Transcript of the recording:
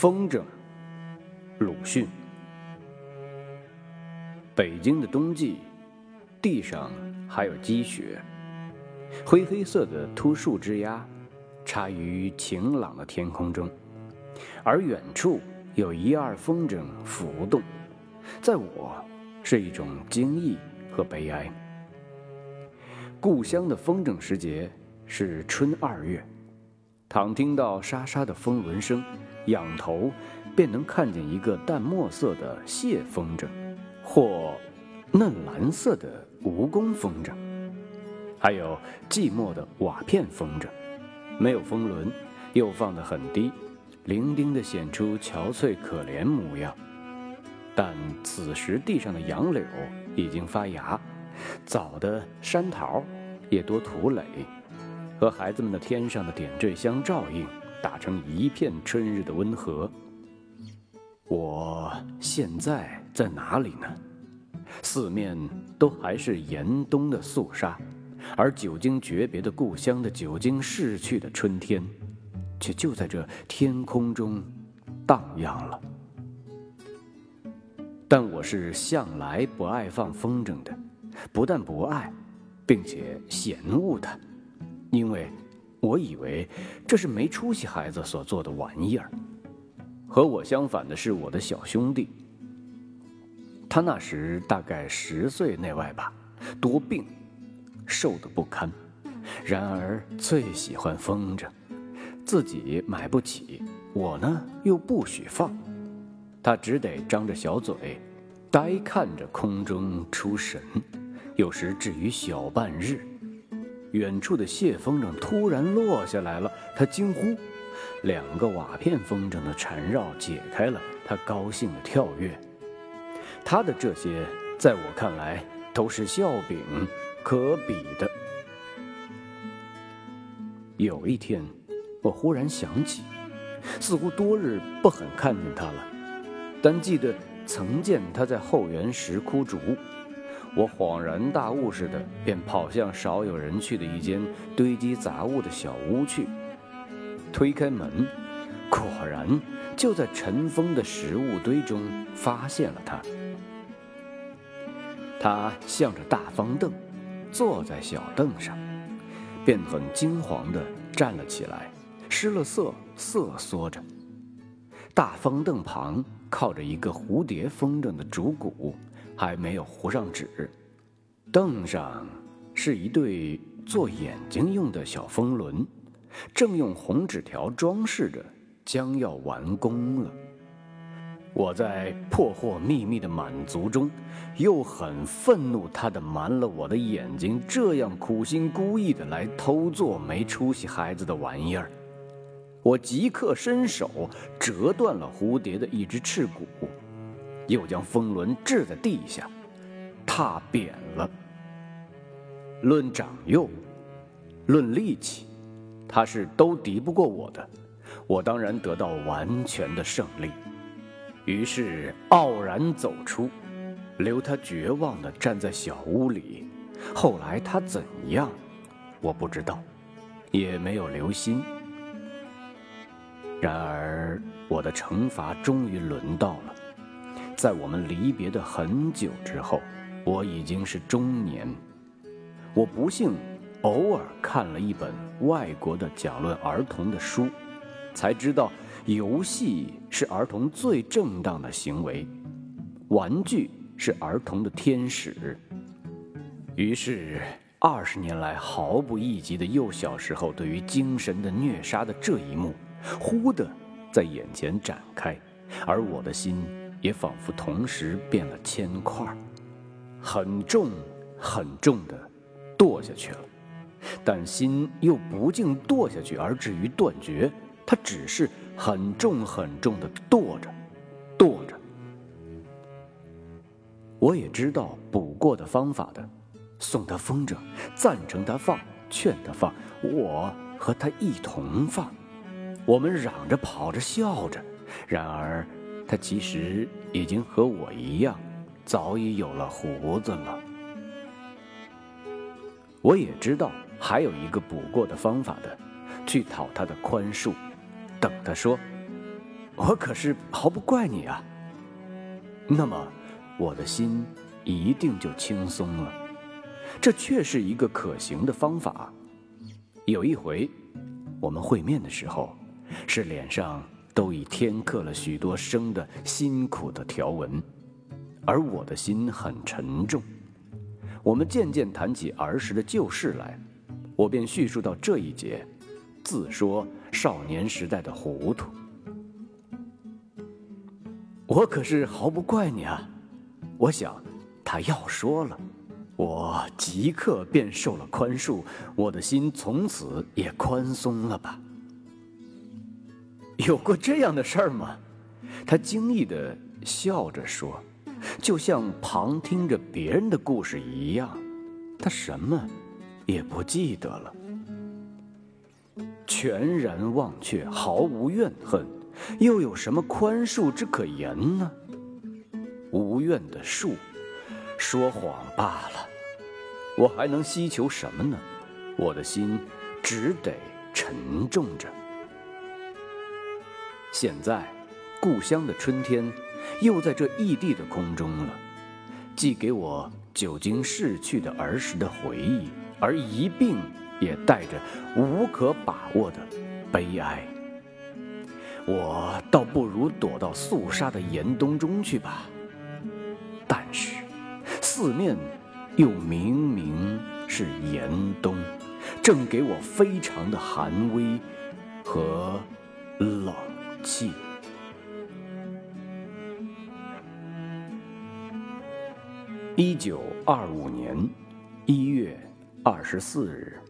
风筝，鲁迅。北京的冬季，地上还有积雪，灰黑色的秃树枝桠插于晴朗的天空中，而远处有一二风筝浮动，在我是一种惊异和悲哀。故乡的风筝时节是春二月，倘听到沙沙的风轮声，仰头便能看见一个淡墨色的蟹风筝。或嫩蓝色的蜈蚣风筝，还有寂寞的瓦片风筝，没有风轮，又放得很低，伶仃地显出憔悴可怜模样。但此时地上的杨柳已经发芽，早的山桃也多吐蕾，和孩子们的天上的点缀相照应，打成一片春日的温和。我现在在哪里呢？四面都还是严冬的肃杀，而久经诀别的故乡的久经逝去的春天，却就在这天空中荡漾了。但我是向来不爱放风筝的，不但不爱，并且嫌恶它，因为我以为这是没出息孩子所做的玩意儿。和我相反的是我的小兄弟，他那时大概十岁内外吧，多病，瘦得不堪，然而最喜欢风筝，自己买不起，我呢又不许放，他只得张着小嘴，呆看着空中出神，有时至于小半日，远处的蟹风筝突然落下来了，他惊呼。两个瓦片风筝的缠绕解开了，他高兴的跳跃。他的这些，在我看来都是笑柄，可比的。有一天，我忽然想起，似乎多日不很看见他了，但记得曾见他在后园石窟竹。我恍然大悟似的，便跑向少有人去的一间堆积杂物的小屋去。推开门，果然就在尘封的食物堆中发现了他。他向着大方凳，坐在小凳上，便很惊惶地站了起来，失了色，瑟缩着。大方凳旁靠着一个蝴蝶风筝的竹骨，还没有糊上纸。凳上是一对做眼睛用的小风轮。正用红纸条装饰着，将要完工了。我在破获秘密的满足中，又很愤怒他的瞒了我的眼睛，这样苦心孤诣的来偷做没出息孩子的玩意儿。我即刻伸手折断了蝴蝶的一只翅骨，又将风轮掷在地下，踏扁了。论长幼，论力气。他是都敌不过我的，我当然得到完全的胜利。于是傲然走出，留他绝望地站在小屋里。后来他怎样，我不知道，也没有留心。然而我的惩罚终于轮到了，在我们离别的很久之后，我已经是中年，我不幸。偶尔看了一本外国的讲论儿童的书，才知道游戏是儿童最正当的行为，玩具是儿童的天使。于是，二十年来毫不意及的幼小时候对于精神的虐杀的这一幕，忽地在眼前展开，而我的心也仿佛同时变了铅块，很重很重的堕下去了。但心又不竟堕下去而至于断绝，它只是很重很重的堕着，堕着。我也知道补过的方法的，送他风筝，赞成他放，劝他放，我和他一同放，我们嚷着跑着笑着，然而他其实已经和我一样，早已有了胡子了。我也知道。还有一个补过的方法的，去讨他的宽恕，等他说：“我可是毫不怪你啊。那么，我的心一定就轻松了。这确是一个可行的方法。有一回，我们会面的时候，是脸上都已添刻了许多生的辛苦的条纹，而我的心很沉重。我们渐渐谈起儿时的旧事来，我便叙述到这一节，自说少年时代的糊涂。我可是毫不怪你啊！我想，他要说了，我即刻便受了宽恕，我的心从此也宽松了吧？有过这样的事儿吗？他惊异的笑着说。就像旁听着别人的故事一样，他什么也不记得了，全然忘却，毫无怨恨，又有什么宽恕之可言呢？无怨的恕，说谎罢了。我还能希求什么呢？我的心只得沉重着。现在，故乡的春天。又在这异地的空中了，寄给我久经逝去的儿时的回忆，而一并也带着无可把握的悲哀。我倒不如躲到肃杀的严冬中去吧。但是，四面又明明是严冬，正给我非常的寒威和冷气。一九二五年一月二十四日。